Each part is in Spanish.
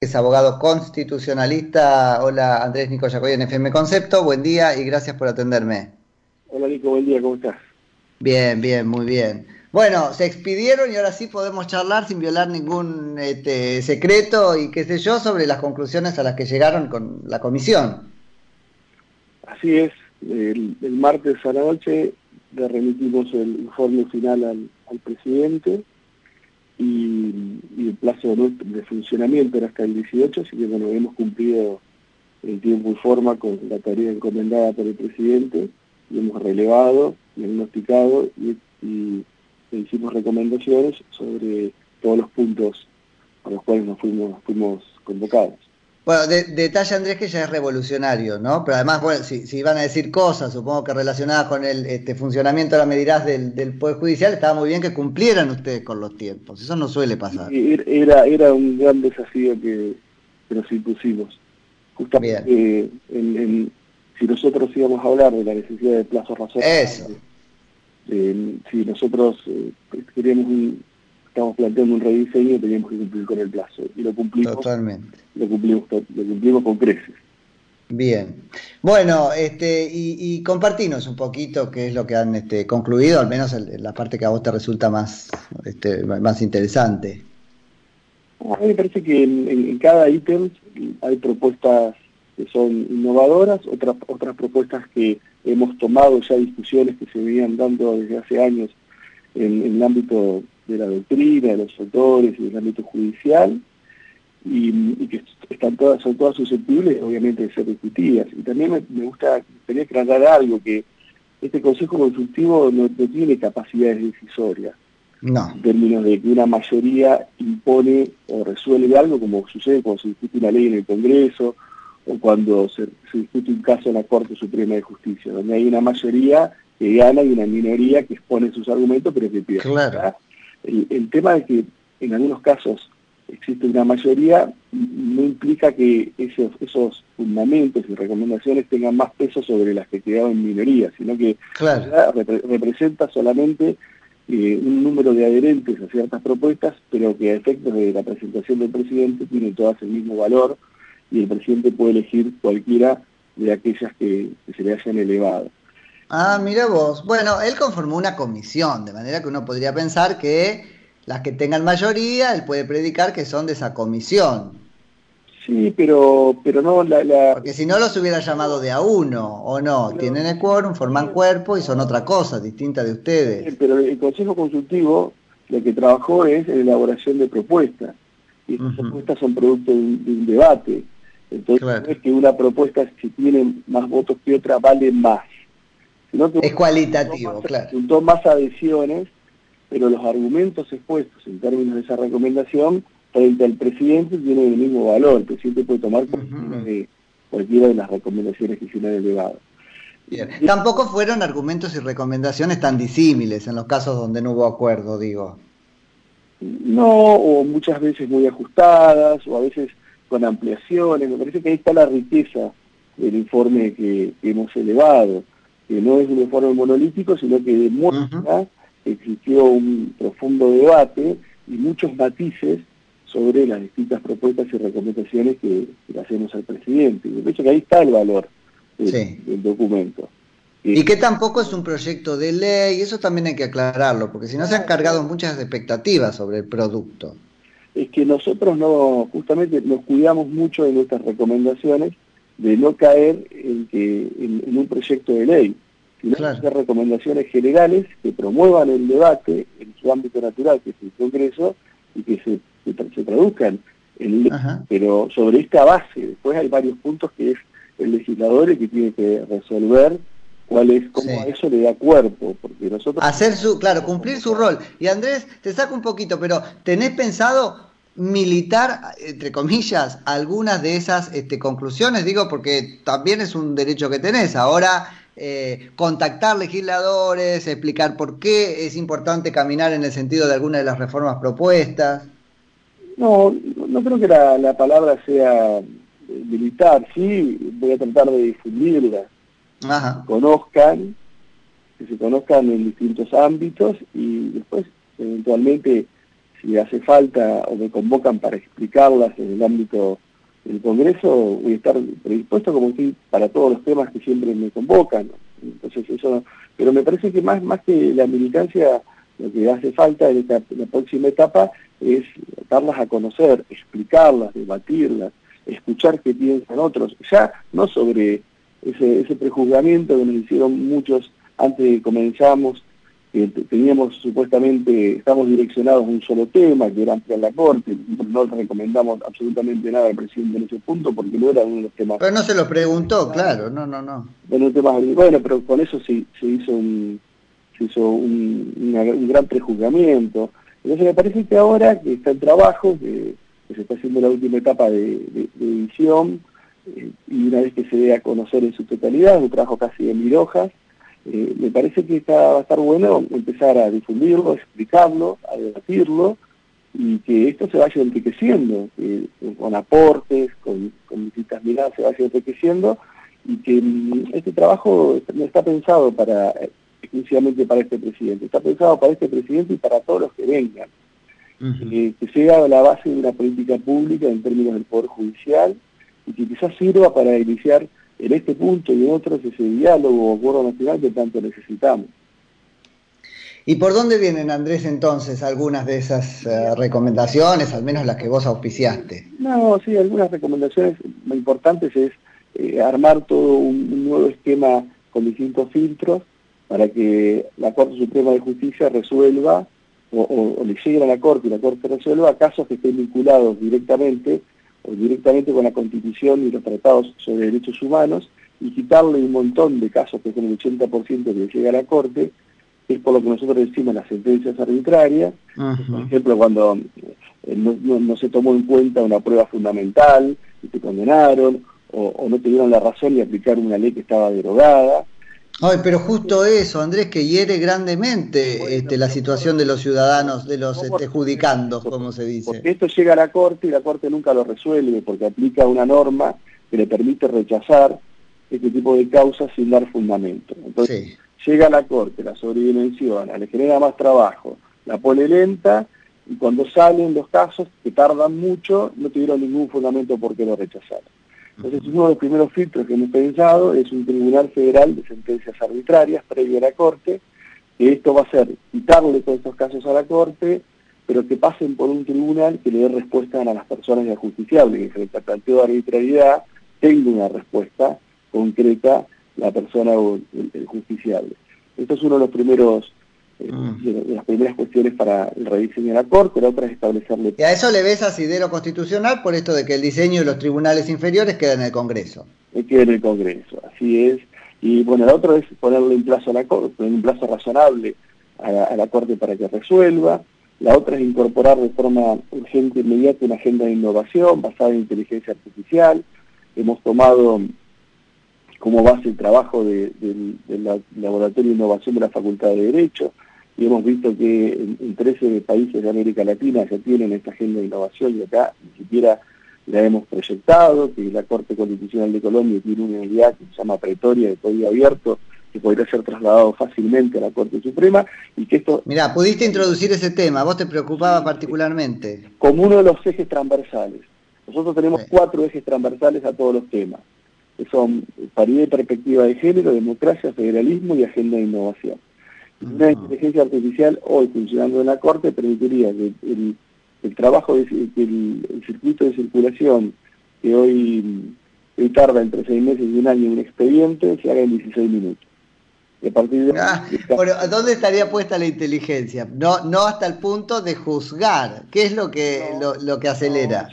es abogado constitucionalista. Hola Andrés Nico Yacoy en FM Concepto, buen día y gracias por atenderme. Hola Nico, buen día, ¿cómo estás? Bien, bien, muy bien. Bueno, se expidieron y ahora sí podemos charlar sin violar ningún este, secreto y qué sé yo sobre las conclusiones a las que llegaron con la comisión. Así es, el, martes a la noche le remitimos el informe final al presidente y, el plazo de funcionamiento era hasta el 18, así que bueno, hemos cumplido el tiempo y forma con la tarea encomendada por el presidente y hemos relevado, diagnosticado y, y hicimos recomendaciones sobre todos los puntos a los cuales nos fuimos convocados. Bueno, de, detalle Andrés que ya es revolucionario, ¿no? Pero además, bueno, si, si van a decir cosas, supongo que relacionadas con el este, funcionamiento de la medida del, del Poder Judicial, estaba muy bien que cumplieran ustedes con los tiempos. Eso no suele pasar. Era, era un gran desafío que, nos impusimos. Justamente, si nosotros íbamos a hablar de la necesidad de plazos razonables, Eso. Eh, si nosotros eh, queríamos un, estamos planteando un rediseño, teníamos que cumplir con el plazo. Y lo cumplimos. Totalmente. Lo cumplimos, lo cumplimos con creces. Bien. Bueno, este, y, y compartinos un poquito qué es lo que han este, concluido, al menos la parte que a vos te resulta más, este, más interesante. A mí me parece que en, cada ítem hay propuestas que son innovadoras, otras, otras propuestas que hemos tomado ya discusiones que se venían dando desde hace años en, en el ámbito de la doctrina, de los autores y del ámbito judicial, y, que están todas, son todas susceptibles, obviamente, de ser discutidas. Y también me, gusta, tenía que aclarar algo, que este Consejo Consultivo no, tiene capacidades decisorias. No. En términos de que una mayoría impone o resuelve algo, como sucede cuando se discute una ley en el Congreso, o cuando se, discute un caso en la Corte Suprema de Justicia, donde hay una mayoría que gana y una minoría que expone sus argumentos, pero que pierde. Claro. El, tema de que en algunos casos existe una mayoría no implica que esos, esos fundamentos y recomendaciones tengan más peso sobre las que quedaban en minoría, sino que representa solamente eh, un número de adherentes a ciertas propuestas, pero que a efectos de la presentación del presidente tienen todas el mismo valor y el presidente puede elegir cualquiera de aquellas que se le hayan elevado. Ah, mira vos. Bueno, él conformó una comisión, de manera que uno podría pensar que las que tengan mayoría, él puede predicar que son de esa comisión. Sí, pero, pero no la, Porque si no los hubiera llamado de a uno, ¿o no? Tienen el quórum, forman cuerpo y son otra cosa, distinta de ustedes. pero el Consejo Consultivo lo que trabajó es en elaboración de propuestas. Y estas propuestas son producto de un, debate. Entonces no es que una propuesta, si tiene más votos que otra, vale más es cualitativo, claro. Juntó más adhesiones, pero los argumentos expuestos en términos de esa recomendación frente al presidente tienen el mismo valor. El presidente puede tomar cualquiera de las recomendaciones que hicieron el elevado. Bien. Tampoco fueron argumentos y recomendaciones tan disímiles en los casos donde no hubo acuerdo, digo. No, o muchas veces muy ajustadas, o a veces con ampliaciones. Me parece que ahí está la riqueza del informe que hemos elevado que no es un informe monolítico, sino que demuestra que existió un profundo debate y muchos matices sobre las distintas propuestas y recomendaciones que, le hacemos al presidente. Y de hecho que ahí está el valor del, documento. Y que tampoco es un proyecto de ley, eso también hay que aclararlo, porque si no se han cargado muchas expectativas sobre el producto. Es que nosotros no, justamente nos cuidamos mucho de nuestras recomendaciones de no caer en, que, en, un proyecto de ley, sino hacer recomendaciones generales que promuevan el debate en su ámbito natural, que es el Congreso, y que se, se, traduzcan en ley. Pero sobre esta base, después hay varios puntos que es el legislador el que tiene que resolver cuál es, cómo a eso le da cuerpo, porque nosotros... Hacer su, claro, cumplir su rol. Y Andrés, te saco un poquito, pero ¿tenés pensado militar, entre comillas, algunas de esas este, conclusiones, digo, porque también es un derecho que tenés. Ahora, eh, contactar legisladores, explicar por qué es importante caminar en el sentido de alguna de las reformas propuestas. No, no creo que la, palabra sea militar, sí, voy a tratar de difundirla, Ajá. conozcan, que se conozcan en distintos ámbitos y después eventualmente si hace falta o me convocan para explicarlas en el ámbito del Congreso, voy a estar predispuesto como si para todos los temas que siempre me convocan. Entonces eso, pero me parece que más, más que la militancia, lo que hace falta en, esta, la próxima etapa es darlas a conocer, explicarlas, debatirlas, escuchar qué piensan otros, ya no sobre ese, ese prejuzgamiento que nos hicieron muchos antes de que comenzamos que teníamos supuestamente, estamos direccionados a un solo tema, que era ampliar la Corte, no recomendamos absolutamente nada al presidente en ese punto porque no era uno de los temas. Pero no se lo preguntó, claro, no, no, no. Bueno, bueno pero con eso se, se hizo un se hizo un, un gran prejuzgamiento. Entonces me parece que ahora que está en trabajo, que, se está haciendo la última etapa de, edición, eh, y una vez que se dé a conocer en su totalidad, un trabajo casi de mil hojas, eh, me parece que está, va a estar bueno empezar a difundirlo, explicarlo, a debatirlo y que esto se vaya enriqueciendo, con aportes, con, distintas miradas se vaya enriqueciendo y que mm, este trabajo no está pensado para exclusivamente para este presidente, está pensado para este presidente y para todos los que vengan. Eh, que sea la base de una política pública en términos del Poder Judicial y que quizás sirva para iniciar en este punto y en otros ese diálogo o acuerdo nacional que tanto necesitamos. ¿Y por dónde vienen, Andrés, entonces algunas de esas eh, recomendaciones, al menos las que vos auspiciaste? No, sí, algunas recomendaciones importantes es eh, armar todo un, nuevo esquema con distintos filtros para que la Corte Suprema de Justicia resuelva o, o le llegue a la Corte y la Corte resuelva casos que estén vinculados directamente directamente con la Constitución y los tratados sobre derechos humanos y quitarle un montón de casos que son el 80% que llega a la Corte, que es por lo que nosotros decimos las sentencias arbitrarias, por ejemplo cuando eh, no, se tomó en cuenta una prueba fundamental y te condenaron, o, o no tuvieron la razón de aplicar una ley que estaba derogada, Ay, pero justo eso, Andrés, que hiere grandemente este, la situación de los ciudadanos, de los este, judicandos, como se dice. Porque esto llega a la Corte y la Corte nunca lo resuelve porque aplica una norma que le permite rechazar este tipo de causas sin dar fundamento. Entonces, llega a la Corte, la sobredimensiona, le genera más trabajo, la pone lenta y cuando salen los casos, que tardan mucho, no tuvieron ningún fundamento por qué lo rechazaron. Entonces uno de los primeros filtros que hemos pensado es un tribunal federal de sentencias arbitrarias previo a la Corte, que esto va a ser quitarle todos estos casos a la Corte, pero que pasen por un tribunal que le dé respuesta a las personas ya justiciables, que al planteo de arbitrariedad tenga una respuesta concreta la persona o el justiciable. Esto es uno de los primeros de mm. las primeras cuestiones para el rediseño de la Corte, la otra es establecerle... Y a eso le ves asidero constitucional por esto de que el diseño de los tribunales inferiores queda en el Congreso. Queda en el Congreso, así es. Y bueno, la otra es ponerle un plazo a la Corte, un plazo razonable a la, Corte para que resuelva. La otra es incorporar de forma urgente e inmediata una agenda de innovación basada en inteligencia artificial. Hemos tomado como base el trabajo del Laboratorio de Innovación de la Facultad de Derecho, y hemos visto que en, 13 países de América Latina ya tienen esta agenda de innovación y acá ni siquiera la hemos proyectado, que la Corte Constitucional de Colombia tiene una unidad que se llama Pretoria de Código Abierto, que podría ser trasladado fácilmente a la Corte Suprema y que esto... Mira, pudiste introducir ese tema, vos te preocupaba particularmente. Como uno de los ejes transversales. Nosotros tenemos cuatro ejes transversales a todos los temas, que son paridad y perspectiva de género, democracia, federalismo y agenda de innovación. Una inteligencia artificial hoy funcionando en la Corte permitiría que el, trabajo, de, el, circuito de circulación que hoy, tarda entre seis meses y un año en un expediente se haga en 16 minutos. a partir de... Ah, ¿dónde estaría puesta la inteligencia? No, no hasta el punto de juzgar. ¿Qué es lo que, lo, que acelera?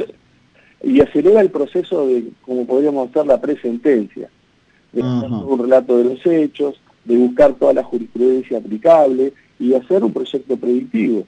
y acelera el proceso de, como podríamos hacer, la presentencia. De un relato de los hechos, de buscar toda la jurisprudencia aplicable y hacer un proyecto predictivo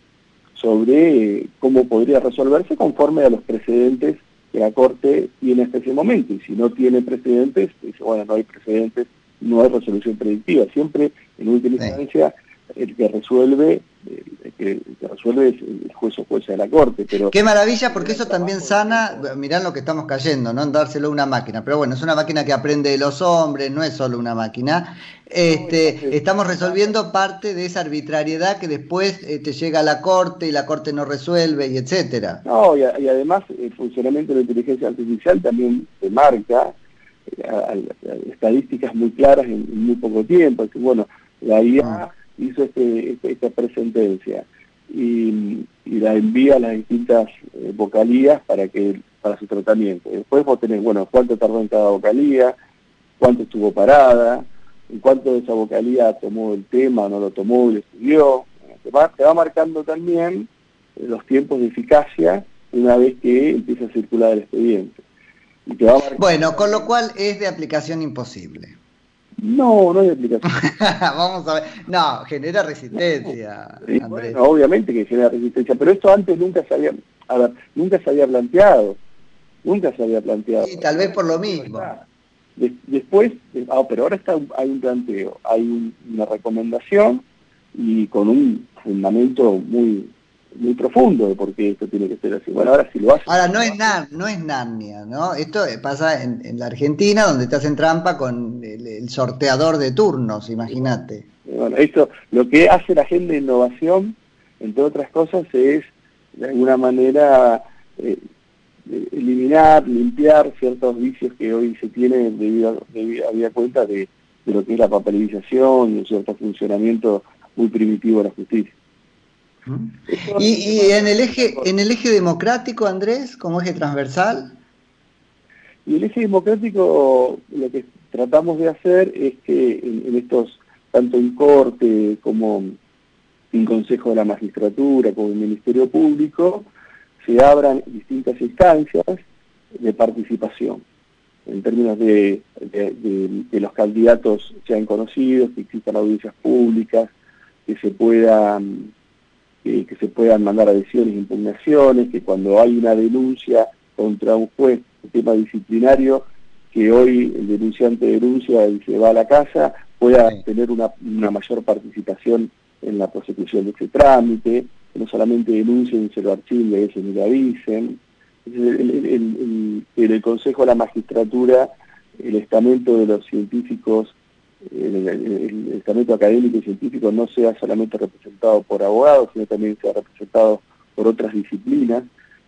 sobre eh, cómo podría resolverse conforme a los precedentes que la Corte tiene hasta ese momento. Y si no tiene precedentes, dice, bueno, no hay precedentes, no hay resolución predictiva. Siempre, en última instancia, el que resuelve el que, resuelve es el juez o jueza de la corte. Pero Qué maravilla, porque eso también sana, mirá lo que estamos cayendo, ¿no? En dárselo a una máquina. Pero bueno, es una máquina que aprende de los hombres, no es solo una máquina. Este, estamos resolviendo parte de esa arbitrariedad que después te este, llega a la corte y la corte no resuelve y etcétera. No, y, además el funcionamiento de la inteligencia artificial también se marca eh, estadísticas muy claras en, muy poco tiempo. Que, bueno, la IA ah hizo este, este, esta presentencia y, la envía a las distintas eh, vocalías para que para su tratamiento. Después vos tenés, bueno, cuánto tardó en cada vocalía, cuánto estuvo parada, en cuánto de esa vocalía tomó el tema, no lo tomó, lo estudió. Te va, va marcando también eh, los tiempos de eficacia una vez que empieza a circular el expediente. bueno, con lo cual es de aplicación imposible. No, no hay aplicación. Vamos a ver. No, genera resistencia. bueno, obviamente que genera resistencia, pero esto antes nunca se había, a ver, nunca se había planteado. Nunca se había planteado. Sí, tal vez por lo mismo. después, ah, pero ahora está hay un planteo, hay una recomendación y con un fundamento muy muy profundo de por qué esto tiene que ser así. Bueno, ahora si lo hace... Ahora, no es, no es Narnia, ¿no? Esto pasa en, la Argentina, donde te hacen trampa con el, sorteador de turnos, imagínate. Bueno, esto, lo que hace la agenda de innovación, entre otras cosas, es de alguna manera eh, eliminar, limpiar ciertos vicios que hoy se tienen debido, a cuenta de, de lo que es la papelización y un cierto funcionamiento muy primitivo de la justicia. ¿Y, en el eje en el eje democrático, Andrés, como eje transversal? Y el eje democrático, lo que tratamos de hacer es que en, estos, tanto en corte como en Consejo de la Magistratura, como en Ministerio Público, se abran distintas instancias de participación, en términos de, que los candidatos sean conocidos, que existan audiencias públicas, que se puedan que, se puedan mandar adhesiones e impugnaciones, que cuando hay una denuncia contra un juez, un tema disciplinario, que hoy el denunciante denuncia y se va a la casa, pueda tener una, mayor participación en la prosecución de ese trámite, que no solamente denuncien y se lo archiven y a veces ni lo avisen. En el Consejo de la Magistratura, el estamento de los científicos el, el, estamento académico y científico no sea solamente representado por abogados, sino también sea representado por otras disciplinas,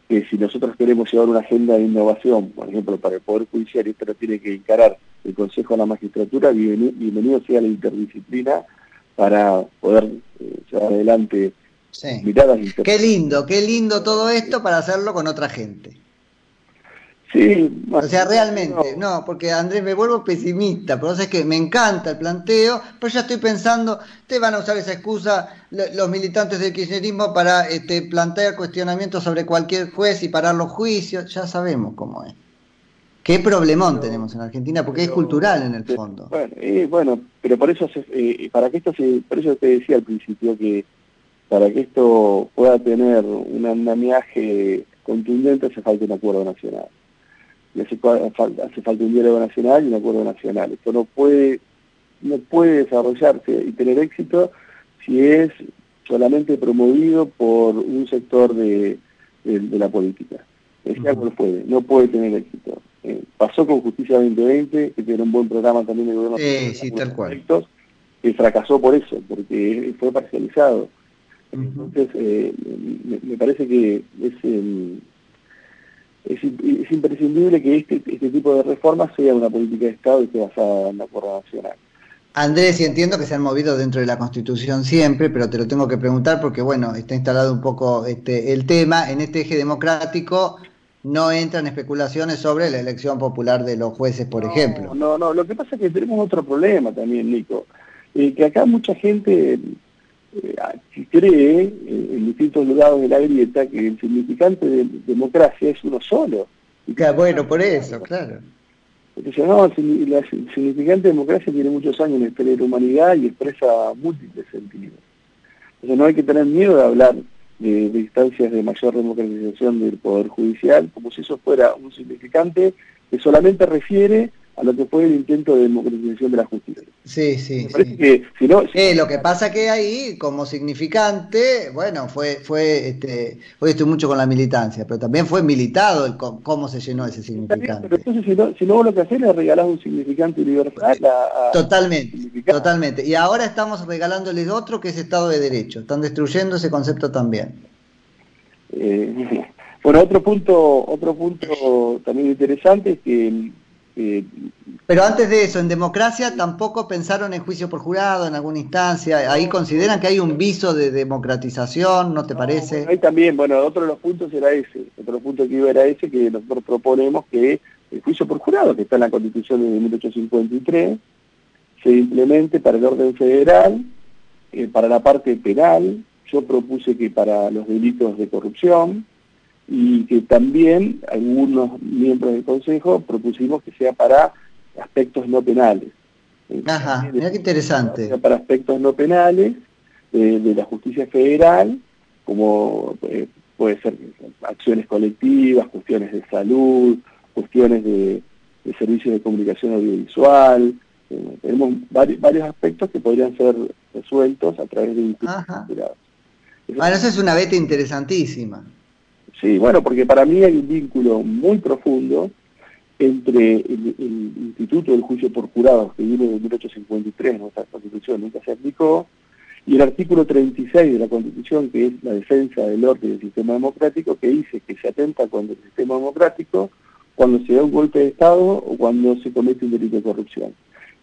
que si nosotros queremos llevar una agenda de innovación, por ejemplo, para el Poder Judicial, esto lo tiene que encarar el Consejo de la Magistratura, bienvenido, sea la interdisciplina para poder eh, llevar adelante miradas Qué lindo, qué lindo todo esto para hacerlo con otra gente. Sí, o sea, realmente, no. porque Andrés me vuelvo pesimista, pero es que me encanta el planteo, pero ya estoy pensando, te van a usar esa excusa los militantes del kirchnerismo para este, plantear cuestionamientos sobre cualquier juez y parar los juicios, ya sabemos cómo es. Qué problemón tenemos en Argentina, porque es cultural en el fondo. Bueno, bueno pero por eso, eh, para que esto se, por eso te decía al principio que para que esto pueda tener un andamiaje contundente hace falta un acuerdo nacional hace, falta un diálogo nacional y un acuerdo nacional. Esto no puede, no puede desarrollarse y tener éxito si es solamente promovido por un sector de, la política. Ese no puede, no puede tener éxito. Eh, pasó con Justicia 2020, que tiene un buen programa también del gobierno. Sí, sí, tal cual. Que fracasó por eso, porque fue parcializado. Entonces, eh, me, parece que es, es, imprescindible que este, este tipo de reformas sea una política de Estado y esté basada en la nacional. Andrés, y entiendo que se han movido dentro de la Constitución siempre, pero te lo tengo que preguntar porque, bueno, está instalado un poco este, el tema. En este eje democrático no entran especulaciones sobre la elección popular de los jueces, por ejemplo. No, no, lo que pasa es que tenemos otro problema también, Nico. Eh, que acá mucha gente cree en distintos lados de la grieta que el significante de democracia es uno solo. bueno, por eso, claro. Entonces, no, el significante de democracia tiene muchos años en la historia de la humanidad y expresa múltiples sentidos. Entonces no hay que tener miedo de hablar de, de instancias de mayor democratización del Poder Judicial, como si eso fuera un significante que solamente refiere a lo que fue el intento de democratización de la justicia. Sí, sí. Que, si no, eh, lo que pasa que ahí, como significante, bueno, fue, fue, este, hoy estoy mucho con la militancia, pero también fue militado el cómo se llenó ese significante. Pero entonces, si no, si no vos lo que haces es regalar un significante universal Totalmente, totalmente. Y ahora estamos regalándoles otro que es Estado de Derecho. Están destruyendo ese concepto también. Eh, bueno, otro punto, otro punto también interesante es que pero antes de eso, en democracia tampoco pensaron en juicio por jurado en alguna instancia. Ahí consideran que hay un viso de democratización, ¿no te parece? ahí también, bueno, otro de los puntos era ese. Otro puntos que iba era ese, que nosotros proponemos que el juicio por jurado, que está en la Constitución de 1853, se implemente para el orden federal, eh, para la parte penal. Yo propuse que para los delitos de corrupción, y que también algunos miembros del Consejo propusimos que sea para aspectos no penales. Ajá, mira qué interesante. Para aspectos no penales de la justicia federal, como eh, puede ser acciones colectivas, cuestiones de salud, cuestiones de, servicios de comunicación audiovisual. Eh, tenemos varios aspectos que podrían ser resueltos a través de un Bueno, esa es una beta interesantísima. Sí, bueno, porque para mí hay un vínculo muy profundo entre el, Instituto del Juicio por Jurados, que viene de 1853, nuestra Constitución nunca se aplicó, y el artículo 36 de la Constitución, que es la defensa del orden del sistema democrático, que dice que se atenta contra el sistema democrático cuando se da un golpe de Estado o cuando se comete un delito de corrupción.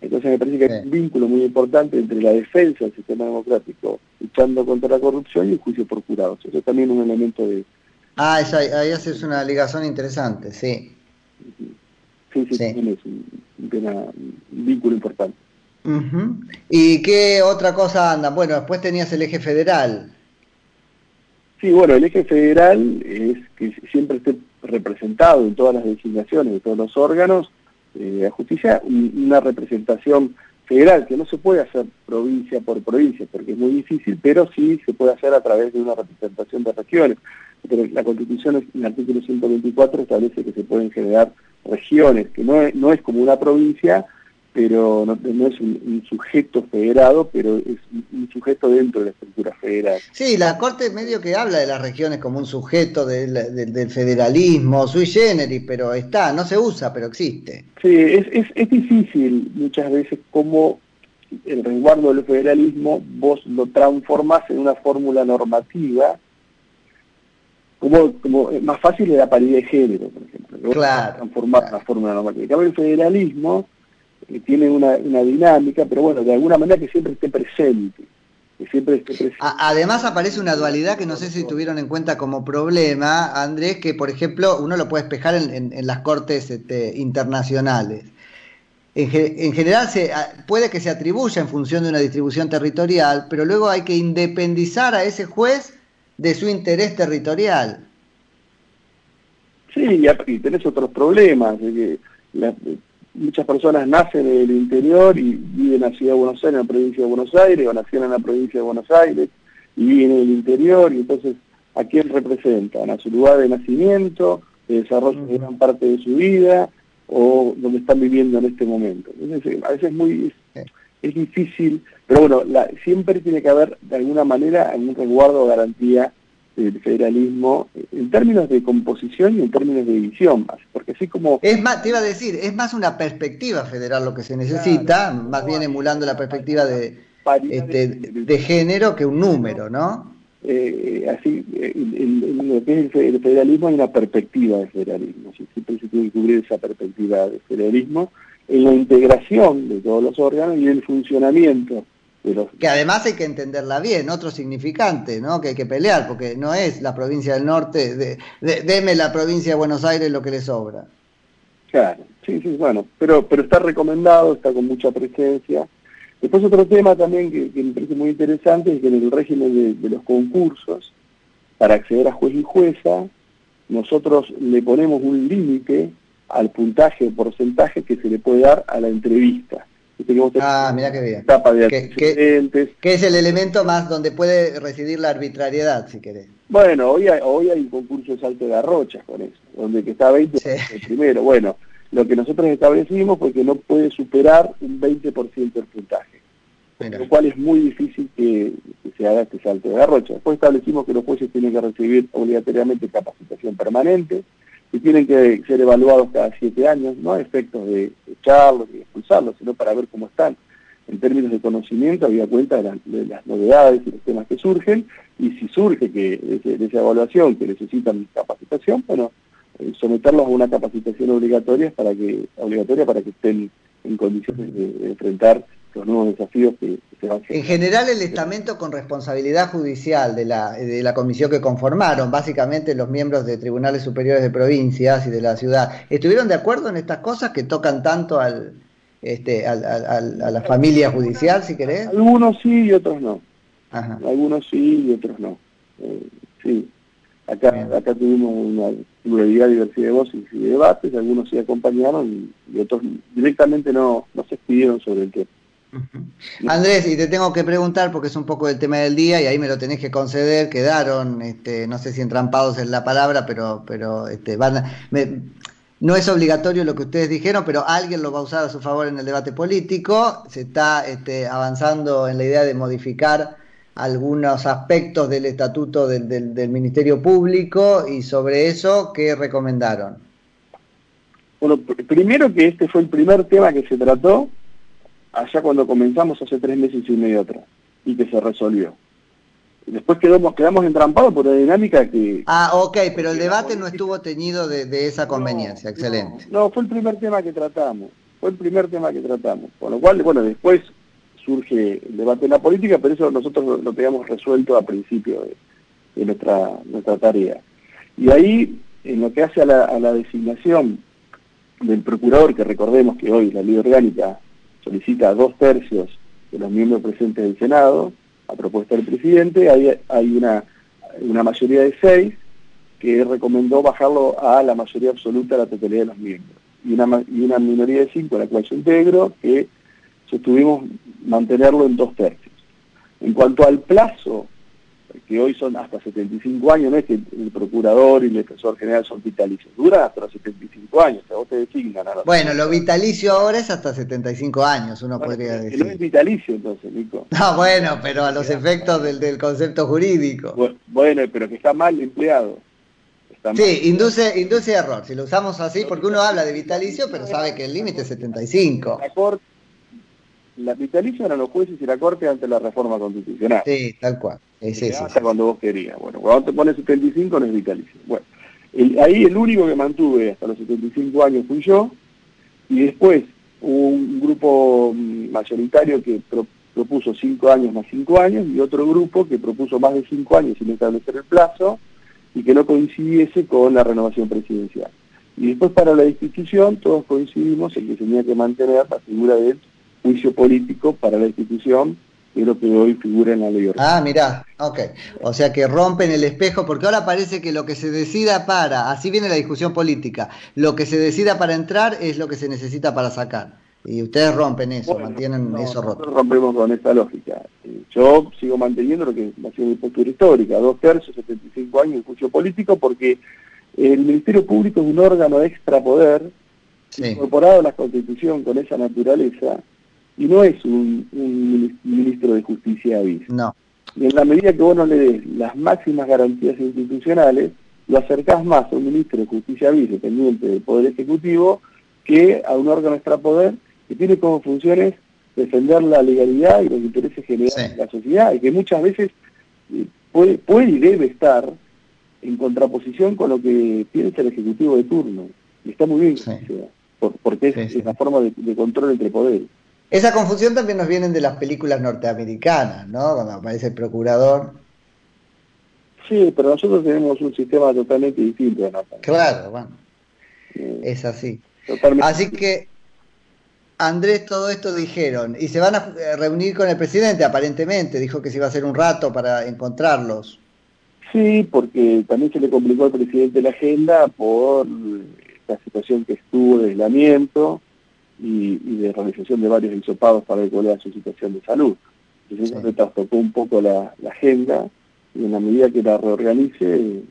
Entonces me parece que hay un vínculo muy importante entre la defensa del sistema democrático luchando contra la corrupción y el juicio por jurados. Eso también es un elemento de, Ah, eso, ahí haces una ligación interesante, sí. Sí, sí, es un, vínculo importante. ¿Y qué otra cosa anda? Bueno, después tenías el eje federal. Sí, bueno, el eje federal es que siempre esté representado en todas las designaciones de todos los órganos de la justicia, una representación federal, que no se puede hacer provincia por provincia, porque es muy difícil, pero sí se puede hacer a través de una representación de regiones pero la Constitución en el artículo 124 establece que se pueden generar regiones, que no es, no es como una provincia, pero no, es un, sujeto federado, pero es un, sujeto dentro de la estructura federal. Sí, la Corte medio que habla de las regiones como un sujeto del, federalismo, sui generis, pero está, no se usa, pero existe. Sí, es, es, es difícil muchas veces como el resguardo del federalismo vos lo transformás en una fórmula normativa como, como más fácil es la paridad de género, por ejemplo. Claro, transformar la fórmula normativa. el federalismo eh, tiene una, dinámica, pero bueno, de alguna manera que siempre esté presente. Que siempre esté presente. además aparece una dualidad que no sé si tuvieron en cuenta como problema, Andrés, que por ejemplo uno lo puede espejar en, las cortes este, internacionales. En, en, general se, puede que se atribuya en función de una distribución territorial, pero luego hay que independizar a ese juez de su interés territorial. Sí, y, tenés otros problemas, que muchas personas nacen en el interior y viven en la ciudad de Buenos Aires, en la provincia de Buenos Aires, o nacieron en la provincia de Buenos Aires y viven en el interior, y entonces, ¿a quién representan? ¿A su lugar de nacimiento, de desarrollo de gran parte de su vida, o donde están viviendo en este momento? Entonces, a veces es muy es difícil, pero bueno, siempre tiene que haber de alguna manera un resguardo o garantía del federalismo en términos de composición y en términos de división más, porque así como... Es más, te iba a decir, es más una perspectiva federal lo que se necesita, más bien emulando la perspectiva de, este, de, género que un número, ¿no? Eh, así, en, lo que es el federalismo hay una perspectiva de federalismo, siempre se tiene que cubrir esa perspectiva de federalismo, en la integración de todos los órganos y el funcionamiento de los... Que además hay que entenderla bien, otro significante, ¿no? Que hay que pelear, porque no es la provincia del norte, de, deme la provincia de Buenos Aires lo que le sobra. Claro, sí, sí, bueno, pero, pero está recomendado, está con mucha presencia. Después otro tema también que, me parece muy interesante es que en el régimen de, de los concursos, para acceder a juez y jueza, nosotros le ponemos un límite al puntaje o porcentaje que se le puede dar a la entrevista. Ah, mira qué bien. Etapa de que, es el elemento más donde puede residir la arbitrariedad, si querés. Bueno, hoy hay, hoy hay un concurso de salto de arrochas con eso, donde que está 20 el primero. Bueno, lo que nosotros establecimos fue que no puede superar un 20% del puntaje, lo cual es muy difícil que, se haga este salto de garrocha. Después establecimos que los jueces tienen que recibir obligatoriamente capacitación permanente, y tienen que ser evaluados cada siete años, no a efectos de echarlos y expulsarlos, sino para ver cómo están. En términos de conocimiento, había cuenta de, las novedades y los temas que surgen, y si surge que de, esa evaluación que necesitan capacitación, bueno, eh, someterlos a una capacitación obligatoria para que obligatoria para que estén en condiciones de, enfrentar los nuevos desafíos que, se van a En general, el estamento con responsabilidad judicial de la, de la comisión que conformaron, básicamente los miembros de tribunales superiores de provincias y de la ciudad, ¿estuvieron de acuerdo en estas cosas que tocan tanto al, este, a, la familia judicial, si querés? Algunos sí y otros no. Algunos sí y otros no. Eh, sí. Acá, acá tuvimos una pluralidad, diversidad de voces y de debates, algunos sí acompañaron y, otros directamente no, no se expidieron sobre el tema. Andrés, y te tengo que preguntar porque es un poco el tema del día y ahí me lo tenés que conceder, quedaron, este, no sé si entrampados en la palabra, pero, pero este, van, me, no es obligatorio lo que ustedes dijeron, pero alguien lo va a usar a su favor en el debate político. Se está este, avanzando en la idea de modificar algunos aspectos del estatuto del, Ministerio Público y sobre eso, ¿qué recomendaron? Bueno, primero que este fue el primer tema que se trató allá cuando comenzamos hace tres meses y medio atrás y que se resolvió. Después quedamos, quedamos entrampados por la dinámica que... Ah, ok, pero el debate no estuvo teñido de, esa conveniencia, excelente. No, fue el primer tema que tratamos, fue el primer tema que tratamos. Con lo cual, bueno, después surge el debate en la política, pero eso nosotros lo, teníamos resuelto a principio de, nuestra, nuestra tarea. Y ahí, en lo que hace a la, a la designación del procurador, que recordemos que hoy la ley orgánica solicita dos tercios de los miembros presentes del Senado, a propuesta del presidente, hay, hay una, una mayoría de seis que recomendó bajarlo a la mayoría absoluta de la totalidad de los miembros. Y una, y una minoría de cinco, la cual yo integro, que sostuvimos mantenerlo en dos tercios. En cuanto al plazo que hoy son hasta 75 años, no es que el procurador y el defensor general son vitalicios, dura hasta los 75 años, o sea, vos te designan. A bueno, lo vitalicio ahora es hasta 75 años, uno podría decir. No es vitalicio entonces, Nico. No, bueno, pero a los efectos del, del concepto jurídico. Bueno, pero que está mal empleado. sí, induce, induce error, si lo usamos así, porque uno habla de vitalicio, pero sabe que el límite es 75. La corte, la vitalicio eran los jueces y la Corte ante la reforma constitucional. Sí, tal cual. Es eso. Hasta cuando vos querías. Bueno, cuando te pones 75 no es vitalicio. Bueno, ahí el único que mantuve hasta los 75 años fui yo, y después hubo un grupo mm, mayoritario que propuso 5 años más 5 años, y otro grupo que propuso más de 5 años sin establecer el plazo, y que no coincidiese con la renovación presidencial. Y después para la institución todos coincidimos en que tenía que mantener la figura del juicio político para la institución que es lo que hoy figura en la ley Ah, mirá, ok. O sea que rompen el espejo, porque ahora parece que lo que se decida para, así viene la discusión política, lo que se decida para entrar es lo que se necesita para sacar. Y ustedes rompen eso, mantienen eso roto. Nosotros rompemos con esta lógica. Eh, yo sigo manteniendo lo que ha sido mi postura histórica, dos tercios, 75 años de juicio político, porque el Ministerio Público es un órgano de extrapoder, incorporado a la Constitución con esa naturaleza, y no es un, ministro de justicia aviso. No. Y en la medida que vos no le des las máximas garantías institucionales, lo acercás más a un ministro de justicia aviso dependiente del Poder Ejecutivo que a un órgano extrapoder que tiene como funciones defender la legalidad y los intereses generales de la sociedad y que muchas veces eh, puede, puede y debe estar en contraposición con lo que piensa el Ejecutivo de turno. Y está muy bien, porque es, una forma de control entre poderes. Esa confusión también nos viene de las películas norteamericanas, ¿no? Cuando aparece el procurador. Sí, pero nosotros tenemos un sistema totalmente distinto. ¿no? Claro, bueno. es así. Así que, Andrés, todo esto dijeron. Y se van a reunir con el presidente, aparentemente. Dijo que se iba a hacer un rato para encontrarlos. Sí, porque también se le complicó al presidente la agenda por la situación que estuvo de aislamiento y, de realización de varios hisopados para ver cuál su situación de salud. Entonces eso se trastocó un poco la, agenda y en la medida que la reorganice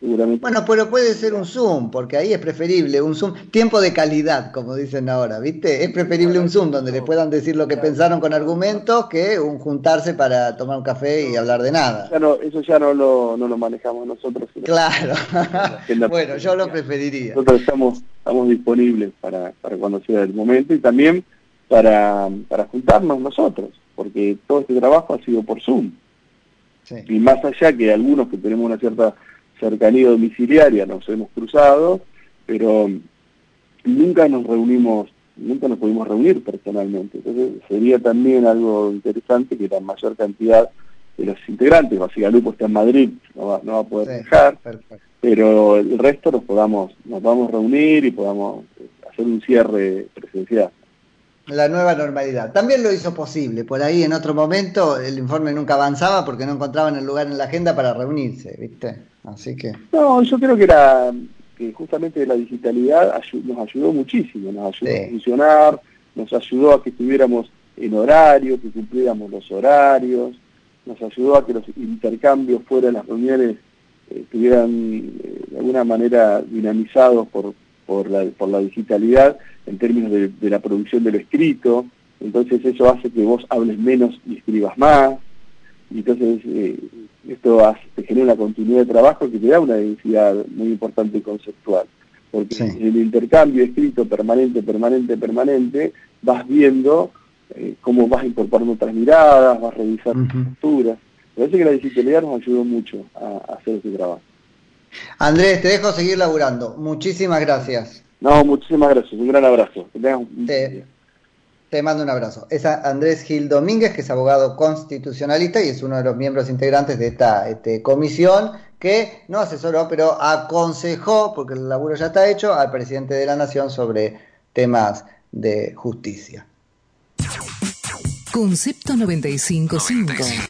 seguramente. Bueno, pero puede ser un Zoom, porque ahí es preferible un Zoom, tiempo de calidad, como dicen ahora, ¿viste? Es preferible un Zoom donde le puedan decir lo que pensaron con argumentos que un juntarse para tomar un café y hablar de nada. Ya no, eso ya no lo, no lo manejamos nosotros. Claro. bueno, yo lo preferiría. Nosotros estamos, estamos disponibles para, para cuando sea el momento y también para, para juntarnos nosotros, porque todo este trabajo ha sido por Zoom. Y más allá que algunos que tenemos una cierta cercanía domiciliaria nos hemos cruzado, pero nunca nos reunimos, nunca nos pudimos reunir personalmente. Entonces sería también algo interesante que la mayor cantidad de los integrantes, Lupo está en Madrid, no va, no va a poder dejar, pero el resto nos podamos, nos podamos reunir y podamos hacer un cierre presencial la nueva normalidad. También lo hizo posible. Por ahí en otro momento el informe nunca avanzaba porque no encontraban el lugar en la agenda para reunirse, ¿viste? Así que... No, yo creo que era que justamente la digitalidad nos ayudó muchísimo, nos ayudó a funcionar, nos ayudó a que estuviéramos en horario, que cumpliéramos los horarios, nos ayudó a que los intercambios fuera de las reuniones eh, estuvieran eh, de alguna manera dinamizados por, por, la, por la digitalidad en términos de, la producción del escrito, entonces eso hace que vos hables menos y escribas más, entonces eh, esto te genera una continuidad de trabajo que te da una densidad muy importante conceptual, porque en el intercambio escrito permanente, permanente, permanente, vas viendo eh, cómo vas incorporando otras miradas, vas revisando posturas. Me parece que la digitalidad nos ayudó mucho a, a hacer ese trabajo. Andrés, te dejo seguir laburando. Muchísimas gracias. No, muchísimas gracias. Un gran abrazo. Te, mando un abrazo. Es Andrés Gil Domínguez, que es abogado constitucionalista y es uno de los miembros integrantes de esta este, comisión que no asesoró, pero aconsejó, porque el laburo ya está hecho, al presidente de la Nación sobre temas de justicia. Concepto 95.5.